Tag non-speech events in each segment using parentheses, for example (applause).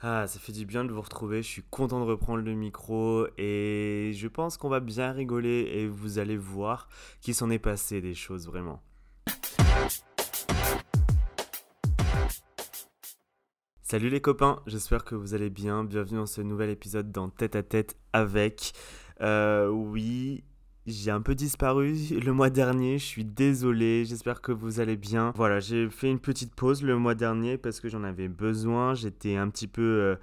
Ah, ça fait du bien de vous retrouver, je suis content de reprendre le micro et je pense qu'on va bien rigoler et vous allez voir qu'il s'en est passé des choses vraiment. Salut les copains, j'espère que vous allez bien, bienvenue dans ce nouvel épisode dans Tête à Tête avec. Euh, oui, j'ai un peu disparu (laughs) le mois dernier, je suis désolé, j'espère que vous allez bien. Voilà, j'ai fait une petite pause le mois dernier parce que j'en avais besoin, j'étais un petit peu... Euh,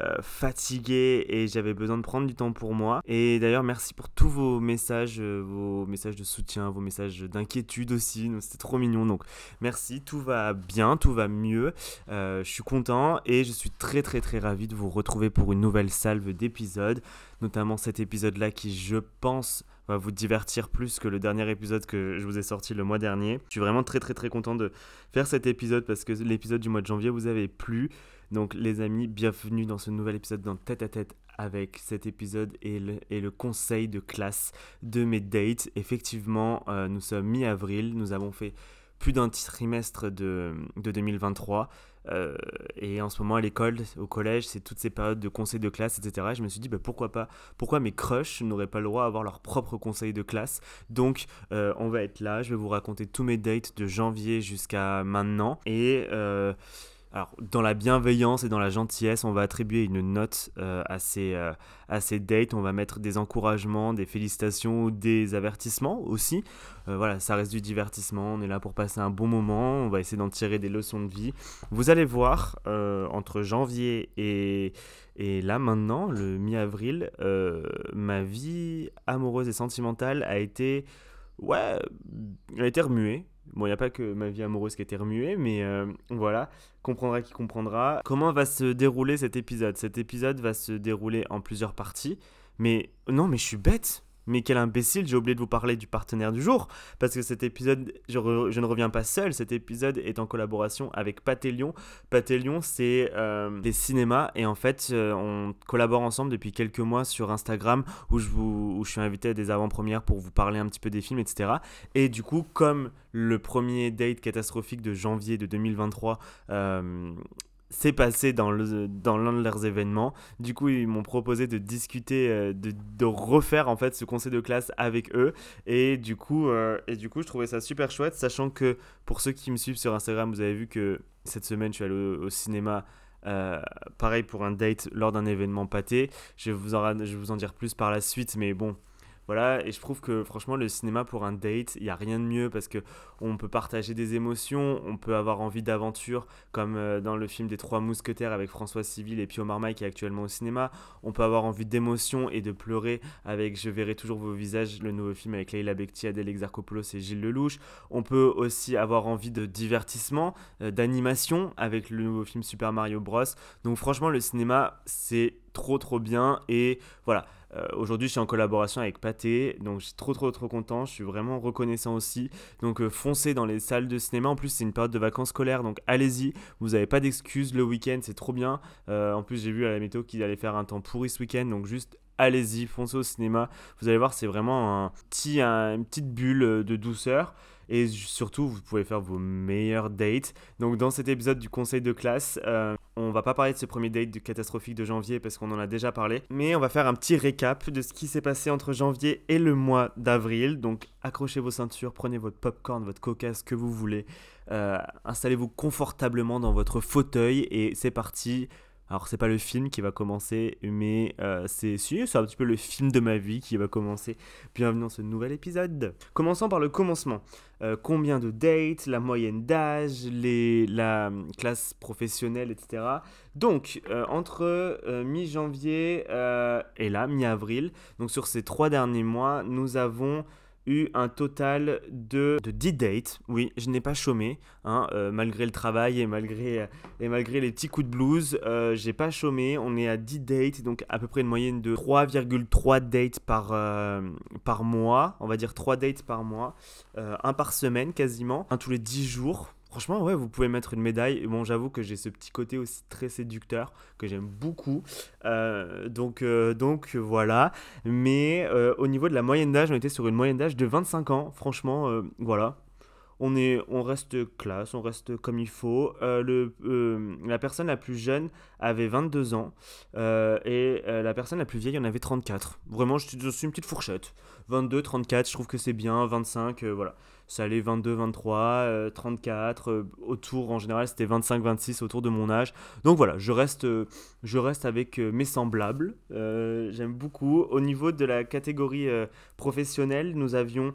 euh, fatigué et j'avais besoin de prendre du temps pour moi. Et d'ailleurs, merci pour tous vos messages, euh, vos messages de soutien, vos messages d'inquiétude aussi. C'était trop mignon. Donc, merci. Tout va bien, tout va mieux. je suis content et je suis très, très, très ravi de vous retrouver pour une nouvelle salve d'épisodes. Notamment cet épisode-là qui, je pense, va vous divertir plus que le dernier épisode que je vous ai sorti le mois dernier. Je suis vraiment très très très content de faire cet épisode parce que l'épisode du mois de janvier vous avait plu. Donc les amis, bienvenue dans ce nouvel épisode dans Tête à Tête avec cet épisode et le, conseil de classe de mes dates. Effectivement, euh, nous sommes mi-avril, nous avons fait plus d'un trimestre de, de 2023. Euh, et en ce moment, à l'école, au collège, c'est toutes ces périodes de conseils de classe, etc. Et je me suis dit, bah, pourquoi pas Pourquoi mes crushs n'auraient pas le droit d'avoir leur propre conseil de classe? Donc, euh, on va être là. Je vais vous raconter tous mes dates de janvier jusqu'à maintenant. Et. Alors, dans la bienveillance et dans la gentillesse, on va attribuer une note euh, à, ces, euh, à, ces, dates. On va mettre des encouragements, des félicitations, des avertissements aussi. Euh, voilà, ça reste du divertissement. On est là pour passer un bon moment. On va essayer d'en tirer des leçons de vie. Vous allez voir, entre janvier et, et là maintenant, le mi-avril, ma vie amoureuse et sentimentale a été. Ouais, a été remuée. Bon, il n'y a pas que ma vie amoureuse qui été remuée, mais voilà comprendra qui comprendra. Comment va se dérouler cet épisode? Cet épisode va se dérouler en plusieurs parties. Mais non, mais je suis bête. Mais quel imbécile, j'ai oublié de vous parler du partenaire du jour, parce que cet épisode, je, ne reviens pas seul, cet épisode est en collaboration avec Patélion. Patélion, c'est euh, des cinémas, et en fait, euh, on collabore ensemble depuis quelques mois sur Instagram, où je suis invité à des avant-premières pour vous parler un petit peu des films, etc. Et du coup, comme le premier date catastrophique de janvier de 2023 s'est passé dans l'un de leurs événements. Du coup, ils m'ont proposé de discuter, euh, de, refaire en fait ce conseil de classe avec eux. Et du coup, euh, et du coup, je trouvais ça super chouette, sachant que pour ceux qui me suivent sur Instagram, vous avez vu que cette semaine, je suis allé au, cinéma. Euh, pareil pour un date lors d'un événement pâté. Je vous en, je vais vous en dire plus par la suite, mais bon, voilà, et je trouve que franchement, le cinéma pour un date, il n'y a rien de mieux parce que on peut partager des émotions, on peut avoir envie d'aventure, comme euh, dans le film des Trois Mousquetaires avec François Civil et Pio Marmaille qui est actuellement au cinéma. On peut avoir envie d'émotion et de pleurer avec Je verrai toujours vos visages, le nouveau film avec Leila Bekti, Adèle Exarchopoulos et Gilles Lelouch. On peut aussi avoir envie de divertissement, euh, d'animation avec le nouveau film Super Mario Bros. Donc franchement, le cinéma, c'est trop trop bien et voilà euh, aujourd'hui, je suis en collaboration avec Pathé, donc je suis trop trop trop content. Je suis vraiment reconnaissant aussi. Donc euh, foncez dans les salles de cinéma. En plus, c'est une période de vacances scolaires, donc allez-y. Vous n'avez pas d'excuses le week-end, c'est trop bien. Euh, en plus, j'ai vu à la météo qu'il allait faire un temps pourri ce week-end, donc juste allez-y, foncez au cinéma. Vous allez voir, c'est vraiment un petit, une petite bulle de douceur. Et surtout, vous pouvez faire vos meilleurs dates. Donc, dans cet épisode du conseil de classe, on va pas parler de ce premier date catastrophique de janvier parce qu'on en a déjà parlé. Mais on va faire un petit récap de ce qui s'est passé entre janvier et le mois d'avril. Donc, accrochez vos ceintures, prenez votre popcorn, votre coca, ce que vous voulez. Euh, installez-vous confortablement dans votre fauteuil et c'est parti. Alors c'est pas le film qui va commencer, mais euh, c'est c'est un petit peu le film de ma vie qui va commencer. Bienvenue dans ce nouvel épisode. Commençons par le commencement. Euh, combien de dates, la moyenne d'âge, la classe professionnelle, etc. Donc euh, entre mi-janvier et là, mi-avril, donc sur ces trois derniers mois, nous avons eu un total de, de 10 dates. Oui, je n'ai pas chômé, hein, euh, malgré le travail et malgré, et malgré les petits coups de blues. Euh, j'ai pas chômé, on est à 10 dates, donc à peu près une moyenne de 3,3 dates par, euh, par mois. On va dire 3 dates par mois, un par semaine quasiment, un tous les 10 jours. Franchement, ouais, vous pouvez mettre une médaille. Bon, j'avoue que j'ai ce petit côté aussi très séducteur que j'aime beaucoup. Euh, donc, euh, donc voilà. Mais euh, au niveau de la moyenne d'âge, on était sur une moyenne d'âge de 25 ans. Franchement, voilà. On, est, on reste classe, on reste comme il faut. le, la personne la plus jeune avait 22 ans et la personne la plus vieille en avait 34. Vraiment, je, suis une petite fourchette. 22, 34, je trouve que c'est bien, 25, voilà ça allait 22, 23, 34, autour en général c'était 25, 26 autour de mon âge. Donc voilà, je reste, euh, je reste avec euh, mes semblables. Euh, j'aime beaucoup. Au niveau de la catégorie professionnelle, nous avions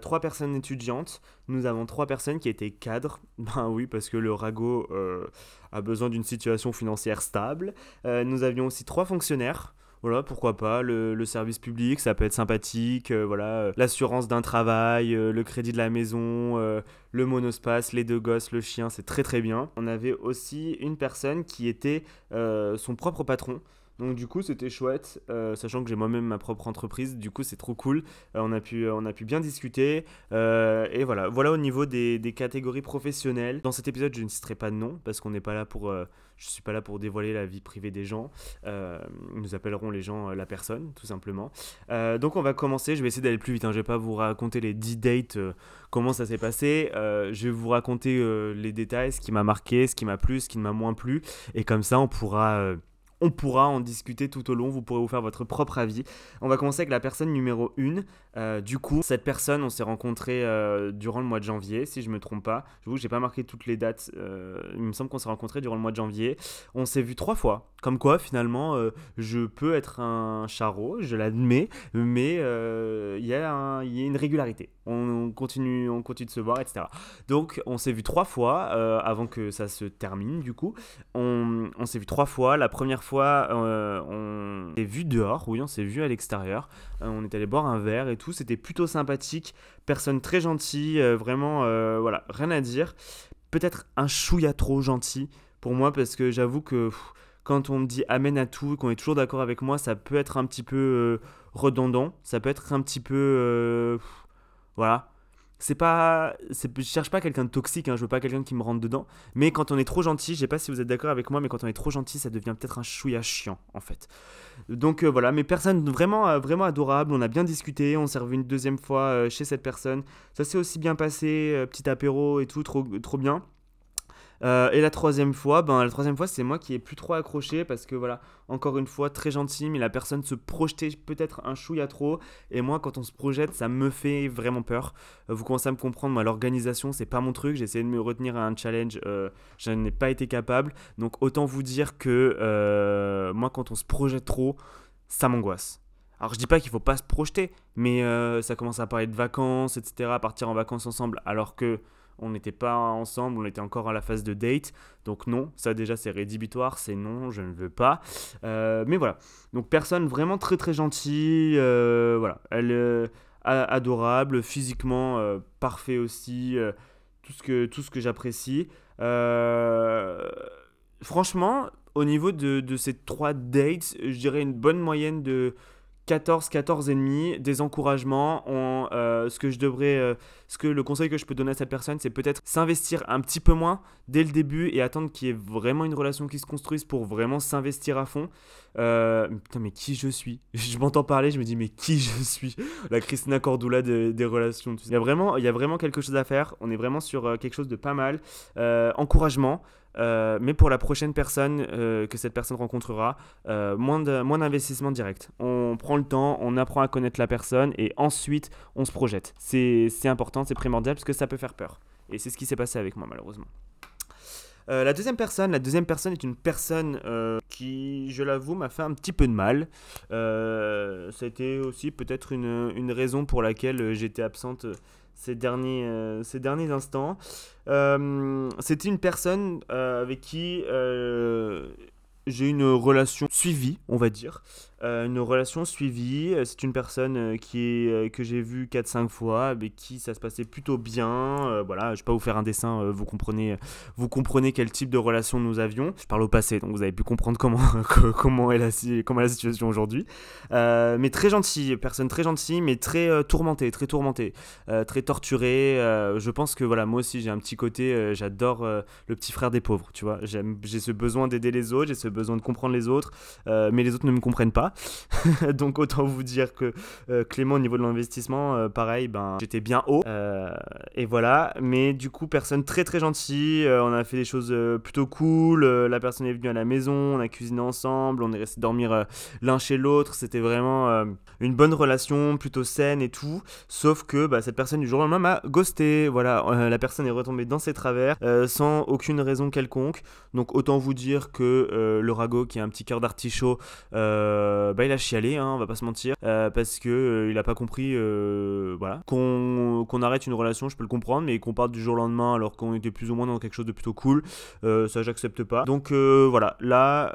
trois personnes étudiantes, nous avons trois personnes qui étaient cadres. (laughs) Ben oui, parce que le ragot a besoin d'une situation financière stable. nous avions aussi trois fonctionnaires voilà, pourquoi pas, le, service public, ça peut être sympathique, euh, voilà, euh, l'assurance d'un travail, euh, le crédit de la maison, le monospace, les deux gosses, le chien, c'est très très bien. On avait aussi une personne qui était son propre patron. Donc du coup c'était chouette, sachant que j'ai moi-même ma propre entreprise, du coup c'est trop cool, on, a pu, on a pu bien discuter, et voilà, voilà au niveau des, catégories professionnelles. Dans cet épisode je ne citerai pas de nom, parce qu'on n'est pas là pour je ne suis pas là pour dévoiler la vie privée des gens. Euh, nous appellerons les gens euh, la personne, tout simplement. Euh, donc on va commencer. Je vais essayer d'aller plus vite. Hein. Je vais pas vous raconter les 10 dates, comment ça s'est passé. je vais vous raconter les détails, ce qui m'a marqué, ce qui m'a plu, ce qui ne m'a moins plu. Et comme ça, on pourra on pourra en discuter tout au long, vous pourrez vous faire votre propre avis. On va commencer avec la personne numéro 1. Euh, du coup, cette personne, on s'est rencontré euh, durant le mois de janvier, si je me trompe pas. Je vous j'ai pas marqué toutes les dates. Euh, il me semble qu'on s'est rencontré durant le mois de janvier. On s'est vu trois fois. Comme quoi, finalement, je peux être un charreau, je l'admets, mais il y, a une régularité. On, continue, on continue de se voir, etc. Donc, on s'est vu trois fois avant que ça se termine. Du coup, on, on s'est vu trois fois. La première fois, on s'est vu dehors. Oui, on s'est vu à l'extérieur. on est allé boire un verre et tout c'était plutôt sympathique, personne très gentille, euh, vraiment, euh, voilà, rien à dire. Peut-être un chouïa trop gentil pour moi, parce que j'avoue que quand on me dit amène à tout, qu'on est toujours d'accord avec moi, ça peut être un petit peu euh, redondant, ça peut être un petit peu... voilà c'est pas je cherche pas quelqu'un de toxique hein, je veux pas quelqu'un qui me rentre dedans. Mais quand on est trop gentil je sais pas si vous êtes d'accord avec moi mais quand on est trop gentil ça devient peut-être un chouïa chiant en fait. Donc euh, voilà mais personne vraiment euh, vraiment adorable on a bien discuté on s'est revu une deuxième fois euh, chez cette personne. Ça s'est aussi bien passé petit apéro et tout trop trop bien euh, et la troisième fois, ben, la troisième fois, c'est moi qui ai plus trop accroché parce que voilà, encore une fois, très gentil, mais la personne se projetait peut-être un chouïa trop. Et moi, quand on se projette, ça me fait vraiment peur. Euh, vous commencez à me comprendre, moi, l'organisation, c'est pas mon truc. J'ai essayé de me retenir à un challenge, euh, je n'ai pas été capable. Donc, autant vous dire que moi, quand on se projette trop, ça m'angoisse. Alors je dis pas qu'il faut pas se projeter, mais ça commence à parler de vacances, etc., partir en vacances ensemble, alors que on n'était pas ensemble, on était encore à la phase de date. Donc non, ça déjà c'est rédhibitoire, c'est non, je ne veux pas. Euh, mais voilà, donc personne vraiment très très gentille, euh, voilà, elle euh, adorable, physiquement parfait aussi, tout ce que, que j'apprécie. franchement, au niveau de, de ces trois dates, je dirais une bonne moyenne de 14, 14 et demi, des encouragements. Euh, ce que je devrais, euh, ce que le conseil que je peux donner à cette personne, c'est peut-être s'investir un petit peu moins dès le début et attendre qu'il y ait vraiment une relation qui se construise pour vraiment s'investir à fond. Euh, putain, mais qui je suis? (laughs) Je m'entends parler, je me dis mais qui je suis? (laughs) La Christina Cordula des, relations. Il y a vraiment, il y a vraiment quelque chose à faire. On est vraiment sur quelque chose de pas mal. encouragement. Euh, mais pour la prochaine personne euh, que cette personne rencontrera, euh, moins d'investissement direct. On prend le temps, on apprend à connaître la personne et ensuite on se projette. C'est important, c'est primordial parce que ça peut faire peur. Et c'est ce qui s'est passé avec moi malheureusement. la deuxième personne, la deuxième personne est une personne qui, je l'avoue, m'a fait un petit peu de mal. ça a été aussi peut-être une, une, raison pour laquelle j'étais absente ces derniers, euh, ces derniers instants. Euh, c'était une personne euh, avec qui j'ai une relation suivie, on va dire. Euh, une relation suivie. Euh, c'est une personne euh, qui est, que j'ai vue 4-5 fois, avec qui ça se passait plutôt bien. voilà, je ne vais pas vous faire un dessin, vous, comprenez, vous comprenez quel type de relation nous avions. Je parle au passé, donc vous avez pu comprendre comment, (laughs) comment, est, la, comment la situation aujourd'hui. mais très gentil, personne très gentille, mais très tourmentée, très tourmentée, très torturée. je pense que voilà, moi aussi j'ai un petit côté, j'adore le petit frère des pauvres, tu vois. J'ai ce besoin d'aider les autres, j'ai ce besoin de comprendre les autres, mais les autres ne me comprennent pas. (laughs) Donc autant vous dire que Clément au niveau de l'investissement, pareil, ben j'étais bien haut. et voilà, mais du coup personne très très gentil. on a fait des choses plutôt cool. la personne est venue à la maison, on a cuisiné ensemble, on est resté dormir l'un chez l'autre. C'était vraiment une bonne relation, plutôt saine et tout. Sauf que bah, cette personne du jour au lendemain m'a ghosté. Voilà, euh, la personne est retombée dans ses travers euh, sans aucune raison quelconque. Donc autant vous dire que euh, le ragot qui a un petit cœur d'artichaut, bah, il a chialé, hein, on va pas se mentir, parce que il a pas compris, voilà, qu'on arrête une relation, je peux le comprendre, mais qu'on parte du jour au lendemain alors qu'on était plus ou moins dans quelque chose de plutôt cool, ça j'accepte pas. Donc voilà, là,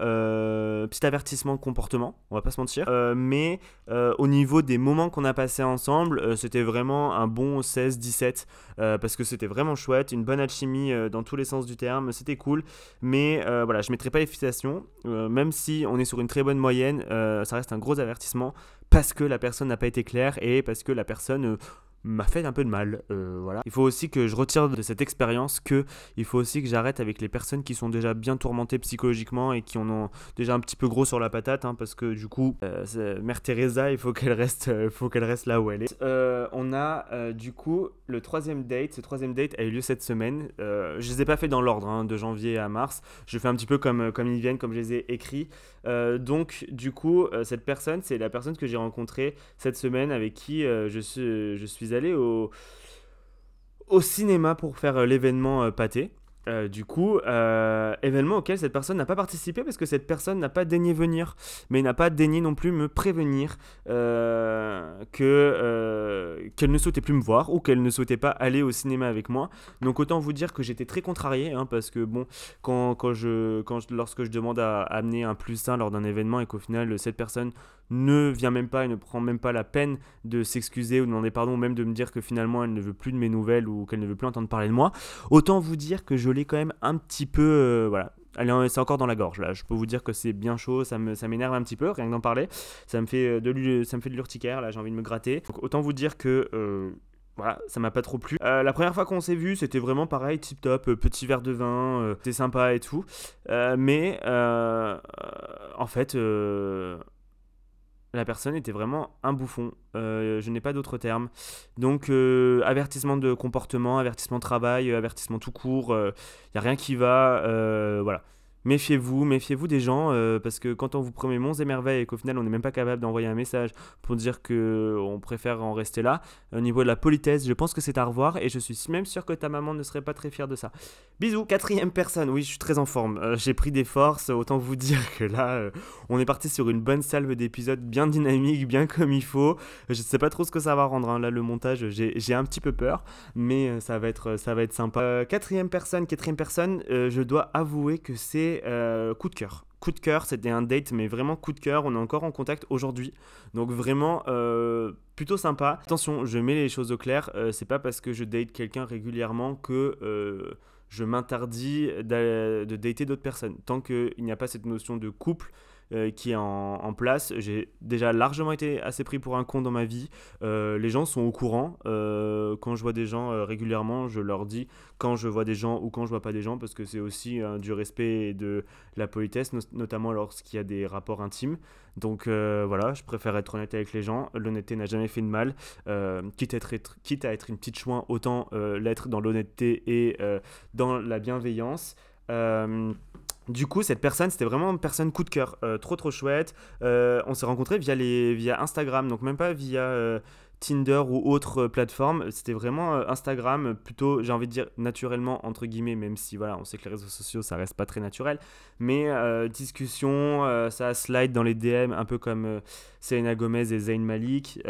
petit avertissement de comportement, on va pas se mentir, mais au niveau des moments qu'on a passés ensemble, c'était vraiment un bon 16-17 euh, parce que c'était vraiment chouette, une bonne alchimie euh, dans tous les sens du terme, c'était cool. Mais euh, voilà, je mettrai pas les fixations, même si on est sur une très bonne moyenne, ça reste un gros avertissement parce que la personne n'a pas été claire et parce que la personne m'a fait un peu de mal. Euh, voilà. Il faut aussi que je retire de cette expérience que il faut aussi que j'arrête avec les personnes qui sont déjà bien tourmentées psychologiquement et qui en ont déjà un petit peu gros sur la patate, hein, parce que du coup, euh, Mère Teresa, il faut qu'elle reste, euh, faut qu'elle reste là où elle est. on a du coup le troisième date. Ce troisième date a eu lieu cette semaine. je les ai pas fait dans l'ordre, hein, de janvier à mars. Je fais un petit peu comme comme ils viennent, comme je les ai écrits. donc du coup, cette personne, c'est la personne que j'ai rencontrée cette semaine avec qui je suis, je suis aller au, au cinéma pour faire euh, l'événement euh, pâté. Euh, du coup, événement auquel cette personne n'a pas participé parce que cette personne n'a pas daigné venir, mais n'a pas daigné non plus me prévenir que qu'elle ne souhaitait plus me voir ou qu'elle ne souhaitait pas aller au cinéma avec moi. Donc autant vous dire que j'étais très contrarié hein, parce que bon, quand, quand je, quand lorsque je demande à, amener un plus 1 lors d'un événement et qu'au final cette personne ne vient même pas et ne prend même pas la peine de s'excuser ou de demander pardon ou même de me dire que finalement elle ne veut plus de mes nouvelles ou qu'elle ne veut plus entendre parler de moi, autant vous dire que je l'ai quand même un petit peu. Euh, voilà. C'est encore dans la gorge là. Je peux vous dire que c'est bien chaud, ça m'énerve ça un petit peu, rien que d'en parler. Ça me fait de, ça me fait de l'urticaire, là j'ai envie de me gratter. Donc autant vous dire que euh, voilà, ça m'a pas trop plu. Euh, la première fois qu'on s'est vu, c'était vraiment pareil, tip top, petit verre de vin, c'était sympa et tout. mais en fait, la personne était vraiment un bouffon. Euh, je n'ai pas d'autre terme. Donc, euh, avertissement de comportement, avertissement de travail, avertissement tout court, il euh, n'y a rien qui va. voilà méfiez-vous, méfiez-vous des gens, euh, parce que quand on vous promet monts et merveilles et qu'au final on n'est même pas capable d'envoyer un message pour dire que on préfère en rester là, au niveau de la politesse, je pense que c'est à revoir et je suis même sûr que ta maman ne serait pas très fière de ça. Bisous, quatrième personne, oui je suis très en forme, euh, j'ai pris des forces, autant vous dire que là euh, on est parti sur une bonne salve d'épisodes bien dynamique, bien comme il faut, je sais pas trop ce que ça va rendre, hein. là le montage j'ai un petit peu peur, mais ça va être, ça va être sympa. quatrième personne, quatrième personne, je dois avouer que c'est euh, coup de cœur. Coup de cœur, c'était un date, mais vraiment coup de cœur. On est encore en contact aujourd'hui. Donc vraiment euh, plutôt sympa. Attention, je mets les choses au clair. Euh, c'est pas parce que je date quelqu'un régulièrement que je m'interdis de dater d'autres personnes. Tant qu'il n'y a pas cette notion de couple, euh, qui est en, place. J'ai déjà largement été assez pris pour un con dans ma vie. Euh, les gens sont au courant. Euh, quand je vois des gens régulièrement, je leur dis quand je vois des gens ou quand je vois pas des gens, parce que c'est aussi du respect et de la politesse, notamment lorsqu'il y a des rapports intimes. Donc voilà, je préfère être honnête avec les gens. L'honnêteté n'a jamais fait de mal. quitte, à être, quitte à être une petite chouin, autant l'être dans l'honnêteté et dans la bienveillance. Du coup, cette personne, c'était vraiment une personne coup de cœur, euh, trop trop chouette. Euh, on s'est rencontrés via, les, via Instagram, donc même pas via euh, Tinder ou autre plateforme. C'était vraiment Instagram, plutôt, j'ai envie de dire naturellement, entre guillemets, même si voilà, on sait que les réseaux sociaux, ça reste pas très naturel. Mais discussion, ça slide dans les DM, un peu comme Selena Gomez et Zayn Malik.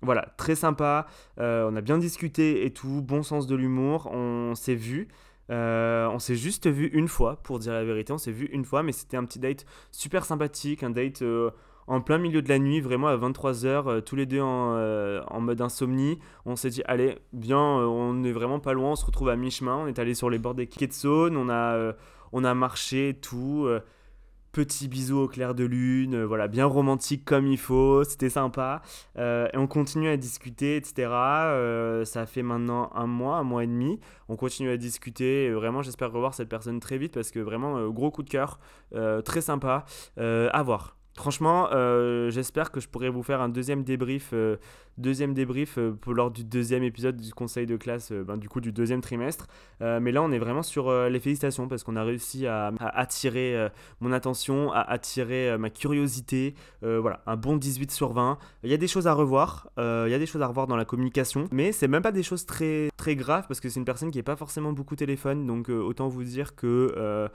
voilà, très sympa. on a bien discuté et tout, bon sens de l'humour. On s'est vu. Euh, on s'est juste vu une fois, pour dire la vérité. On s'est vu une fois, mais c'était un petit date super sympathique, un date euh, en plein milieu de la nuit, vraiment à 23h, euh, tous les deux en, mode insomnie. On s'est dit, allez, bien, on est vraiment pas loin, on se retrouve à mi-chemin. On est allé sur les bords des Ketson, on a, on a marché, tout Petit bisou au clair de lune, euh, voilà, bien romantique comme il faut, c'était sympa. Euh, et on continue à discuter, etc. Euh, ça fait maintenant un mois, un mois et demi. On continue à discuter. Vraiment, j'espère revoir cette personne très vite parce que vraiment, gros coup de cœur, très sympa. à voir. Franchement, euh, j'espère que je pourrai vous faire un deuxième débrief, euh, deuxième débrief euh, pour, lors du deuxième épisode du conseil de classe, ben, du coup du deuxième trimestre. mais là, on est vraiment sur les félicitations parce qu'on a réussi à, attirer mon attention, à attirer ma curiosité. voilà, un bon 18 sur 20. Il y a des choses à revoir, il y a des choses à revoir dans la communication, mais c'est même pas des choses très, très graves parce que c'est une personne qui n'est pas forcément beaucoup téléphone, donc autant vous dire que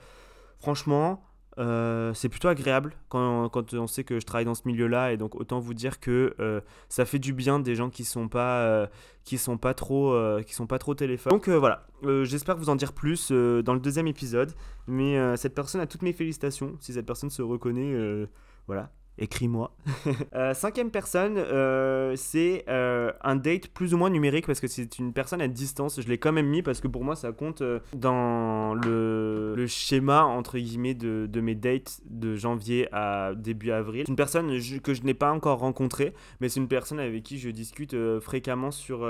franchement euh, c'est plutôt agréable quand, on sait que je travaille dans ce milieu-là et donc autant vous dire que euh, ça fait du bien des gens qui sont pas euh, qui sont pas trop qui sont pas trop téléphone. Donc voilà, j'espère vous en dire plus dans le deuxième épisode. Mais cette personne a toutes mes félicitations. Si cette personne se reconnaît, voilà, écris-moi. (laughs) Euh, cinquième personne, euh, c'est euh, un date plus ou moins numérique parce que c'est une personne à distance. Je l'ai quand même mis parce que pour moi ça compte dans le, le, schéma entre guillemets de, de, mes dates de janvier à début avril. C'est une personne que je n'ai pas encore rencontrée, mais c'est une personne avec qui je discute fréquemment sur,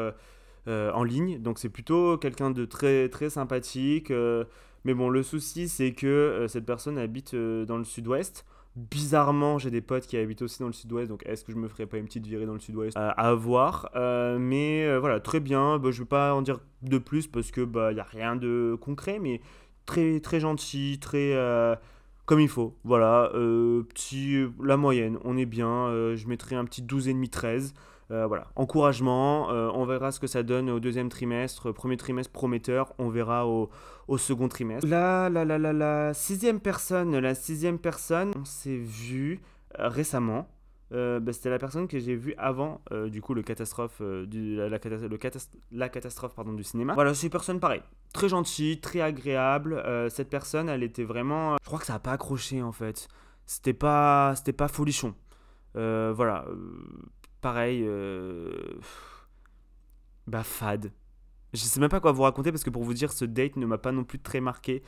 en ligne. Donc c'est plutôt quelqu'un de très, très sympathique. mais bon, le souci c'est que cette personne habite dans le sud-ouest. Bizarrement, j'ai des potes qui habitent aussi dans le sud-ouest, donc est-ce que je me ferais pas une petite virée dans le sud-ouest euh, À voir? Euh, mais euh, voilà, très bien. Bah, je vais pas en dire de plus parce que bah y a rien de concret, mais très très gentil, très comme il faut. Voilà, petit la moyenne, on est bien. je mettrai un petit 12,5 13. Euh, voilà, encouragement, euh, on verra ce que ça donne au deuxième trimestre, premier trimestre prometteur, on verra au, second trimestre. Là, la, la, la, la sixième personne, la sixième personne, on s'est vu euh, récemment. Bah, c'était la personne que j'ai vue avant du coup le catastrophe du, la, la catastrophe pardon, du cinéma. Voilà c'est une personne pareille. Très gentille très agréable. Cette personne elle était vraiment je crois que ça a pas accroché en fait. C'était pas c'était pas folichon. Voilà pareil, euh, bah fade. Je sais même pas quoi vous raconter parce que pour vous dire, ce date ne m'a pas non plus très marqué.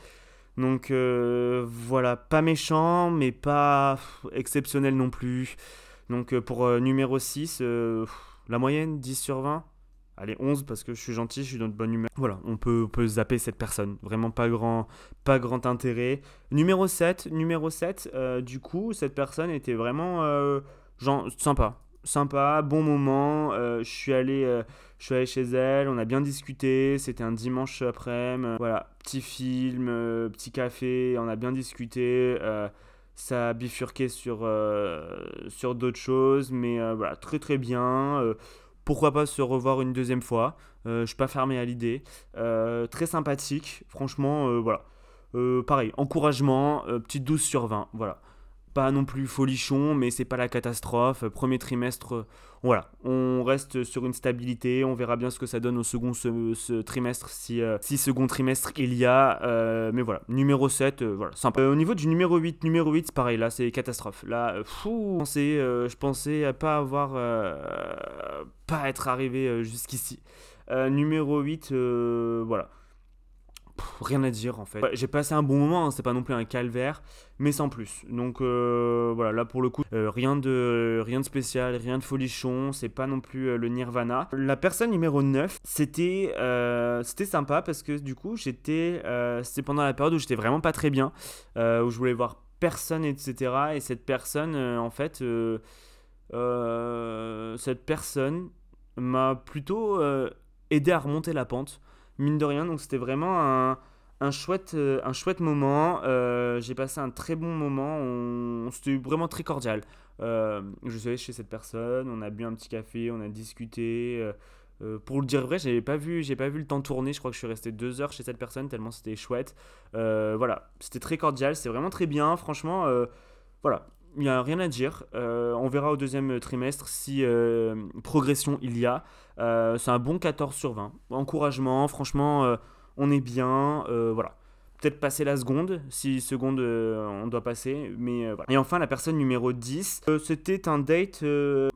Donc euh, voilà, pas méchant, mais pas exceptionnel non plus. Donc euh, pour numéro 6, la moyenne 10 sur 20. Allez, 11 parce que je suis gentil, je suis dans de bonne humeur. Voilà, on peut, on peut zapper cette personne. Vraiment pas grand, pas grand intérêt. Numéro 7, numéro 7 du coup, cette personne était vraiment genre, sympa sympa, bon moment. Euh, je suis allé, euh, allé chez elle, on a bien discuté. C'était un dimanche après-midi. voilà, petit film, euh, petit café, on a bien discuté. ça a bifurqué sur, sur d'autres choses, mais voilà, très très bien. pourquoi pas se revoir une deuxième fois Je suis pas fermé à l'idée. très sympathique, franchement, voilà. pareil, encouragement, petit 12 sur 20, voilà pas non plus folichon, mais c'est pas la catastrophe. Premier trimestre, euh, voilà, on reste sur une stabilité. On verra bien ce que ça donne au second ce, trimestre, si, euh, si second trimestre il y a. Euh, mais voilà, numéro 7, voilà, sympa. au niveau du numéro 8, numéro 8, c'est pareil, là c'est catastrophe. Là, fou, je pensais, pensais pas avoir. pas être arrivé jusqu'ici. numéro 8, voilà rien à dire en fait. J'ai passé un bon moment, hein, c'est pas non plus un calvaire, mais sans plus. Donc euh, voilà, là pour le coup, euh, rien, de, rien de spécial, rien de folichon, c'est pas non plus euh, le nirvana. La personne numéro 9, c'était c'était sympa parce que du coup, j'étais c'était pendant la période où j'étais vraiment pas très bien, où je voulais voir personne, etc. Et cette personne, en fait, cette personne m'a plutôt aidé à remonter la pente mine de rien. Donc c'était vraiment un, euh, chouette moment. Euh, j'ai passé un très bon moment. On, c'était vraiment très cordial. Euh, je suis allé chez cette personne, on a bu un petit café, on a discuté. pour le dire vrai, j'ai pas vu, j'ai pas vu le temps tourner. Je crois que je suis resté deux heures chez cette personne tellement c'était chouette. voilà, c'était très cordial, c'est vraiment très bien. Franchement, voilà, il n'y a rien à dire. on verra au deuxième trimestre si progression il y a. Euh, c'est un bon 14 sur 20. Encouragement, franchement, euh, on est bien. Euh, voilà. Peut-être passer la seconde, si seconde euh, on doit passer. Mais euh, voilà. Et enfin, la personne numéro 10, euh, c'était un date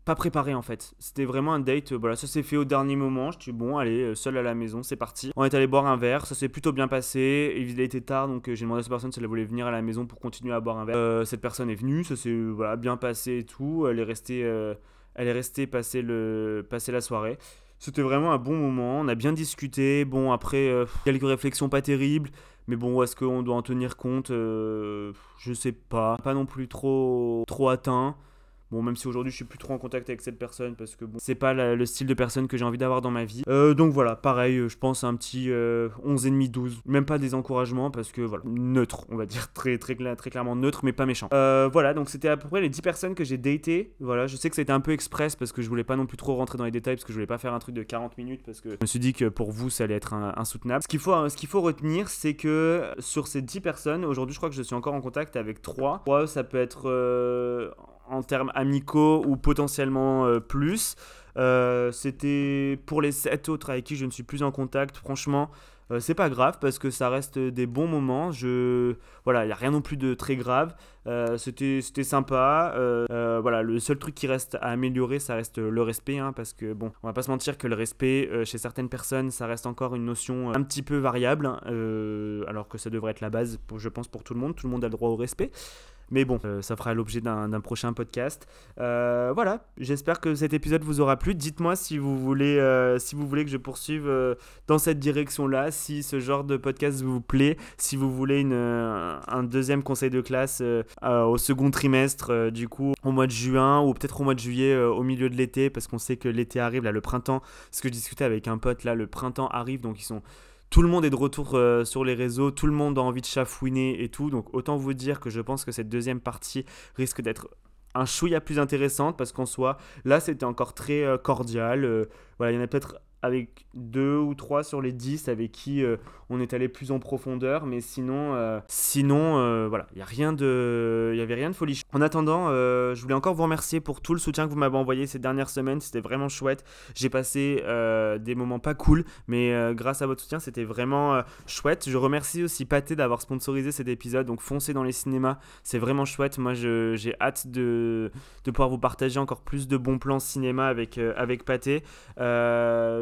pas préparé en fait. C'était vraiment un date, voilà, ça s'est fait au dernier moment. Je suis bon, allez, seul à la maison, c'est parti. On est allé boire un verre, ça s'est plutôt bien passé. Il était tard, donc j'ai demandé à cette personne si elle voulait venir à la maison pour continuer à boire un verre. cette personne est venue, ça s'est voilà, bien passé et tout. Elle est restée, elle est restée passer, le, passer la soirée. C'était vraiment un bon moment, on a bien discuté. Bon, après, quelques réflexions pas terribles. Mais bon, est-ce qu'on doit en tenir compte? Euh, Je sais pas. Pas non plus trop, trop atteint. Bon, même si aujourd'hui je suis plus trop en contact avec cette personne parce que bon, c'est pas le style de personne que j'ai envie d'avoir dans ma vie. Euh, donc voilà, pareil, euh, je pense un petit 11,5, 12. Même pas des encouragements parce que voilà, neutre, on va dire, (laughs) très, très, très clairement neutre, mais pas méchant. Euh, voilà, donc c'était à peu près les 10 personnes que j'ai datées. Voilà, je sais que c'était un peu express parce que je voulais pas non plus trop rentrer dans les détails parce que je voulais pas faire un truc de 40 minutes parce que je me suis dit que pour vous ça allait être insoutenable. Ce qu'il faut, ce qu'il faut retenir, c'est que sur ces 10 personnes, aujourd'hui je crois que je suis encore en contact avec 3. 3, ça peut être en termes amicaux ou potentiellement euh, plus. Euh, c'était pour les 7 autres avec qui je ne suis plus en contact, franchement. Euh, c'est pas grave parce que ça reste des bons moments. Je voilà, il y a rien non plus de très grave. c'était c'était sympa. voilà, le seul truc qui reste à améliorer, ça reste le respect, hein, parce que bon, on va pas se mentir que le respect chez certaines personnes, ça reste encore une notion un petit peu variable, hein, alors que ça devrait être la base, je pense pour tout le monde. Tout le monde a le droit au respect. Mais bon, euh, ça fera l'objet d'un prochain podcast. Euh, voilà, j'espère que cet épisode vous aura plu. Dites-moi si vous voulez, euh, si vous voulez que je poursuive dans cette direction-là, si ce genre de podcast vous plaît, si vous voulez une, un deuxième conseil de classe au second trimestre, du coup, au mois de juin ou peut-être au mois de juillet, au milieu de l'été, parce qu'on sait que l'été arrive, là, le printemps. Ce que je discutais avec un pote, là, le printemps arrive, donc ils sont tout le monde est de retour euh, sur les réseaux, tout le monde a envie de chafouiner et tout. Donc autant vous dire que je pense que cette deuxième partie risque d'être un chouïa plus intéressante parce qu'en soi, là c'était encore très euh, cordial. Euh, voilà, il y en a peut-être avec deux ou trois sur les dix avec qui euh, on est allé plus en profondeur mais sinon euh, sinon euh, voilà il y avait rien de folie. En attendant je voulais encore vous remercier pour tout le soutien que vous m'avez envoyé ces dernières semaines c'était vraiment chouette. J'ai passé des moments pas cool mais grâce à votre soutien c'était vraiment chouette. Je remercie aussi Pathé d'avoir sponsorisé cet épisode donc foncez dans les cinémas c'est vraiment chouette. Moi j'ai hâte de, de pouvoir vous partager encore plus de bons plans cinéma avec avec Pathé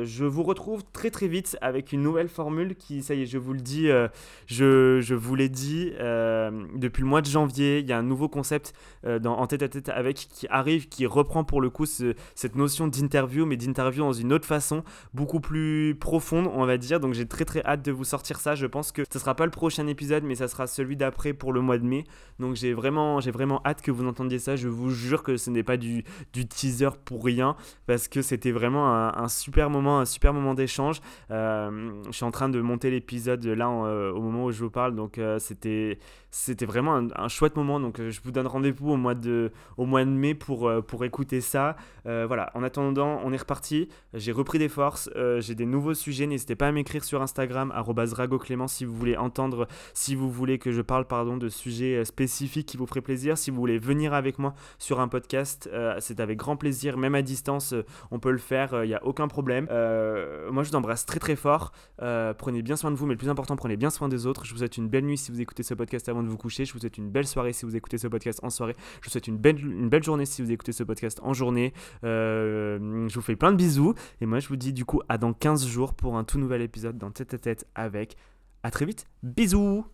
je vous retrouve très très vite avec une nouvelle formule qui, ça y est, je vous le dis, euh, je, je, vous l'ai dit, euh, depuis le mois de janvier, il y a un nouveau concept euh, dans, en tête à tête avec qui arrive, qui reprend pour le coup cette notion d'interview, mais d'interview dans une autre façon, beaucoup plus profonde, on va dire. Donc j'ai très très hâte de vous sortir ça. Je pense que ce sera pas le prochain épisode, mais ça sera celui d'après pour le mois de mai. Donc j'ai vraiment, vraiment hâte que vous entendiez ça. Je vous jure que ce n'est pas du, du teaser pour rien, parce que c'était vraiment un super moment un super moment d'échange. Euh, je suis en train de monter l'épisode là euh, au moment où je vous parle, donc euh, c'était c'était vraiment un, chouette moment. Donc je vous donne rendez-vous au mois de au mois de mai pour pour écouter ça. voilà. En attendant, on est reparti. J'ai repris des forces. J'ai des nouveaux sujets. N'hésitez pas à m'écrire sur Instagram @ragoclément si vous voulez entendre, si vous voulez que je parle pardon de sujets spécifiques qui vous feraient plaisir. Si vous voulez venir avec moi sur un podcast, c'est avec grand plaisir. Même à distance, on peut le faire. Il n'y a aucun problème. Euh, moi, je vous embrasse très très fort. Euh, prenez bien soin de vous, mais le plus important, prenez bien soin des autres. Je vous souhaite une belle nuit si vous écoutez ce podcast avant de vous coucher. Je vous souhaite une belle soirée si vous écoutez ce podcast en soirée. Je vous souhaite une belle, journée si vous écoutez ce podcast en journée. Euh, je vous fais plein de bisous. Et moi, je vous dis du coup à dans 15 jours pour un tout nouvel épisode dans Tête à Tête avec. À très vite. Bisous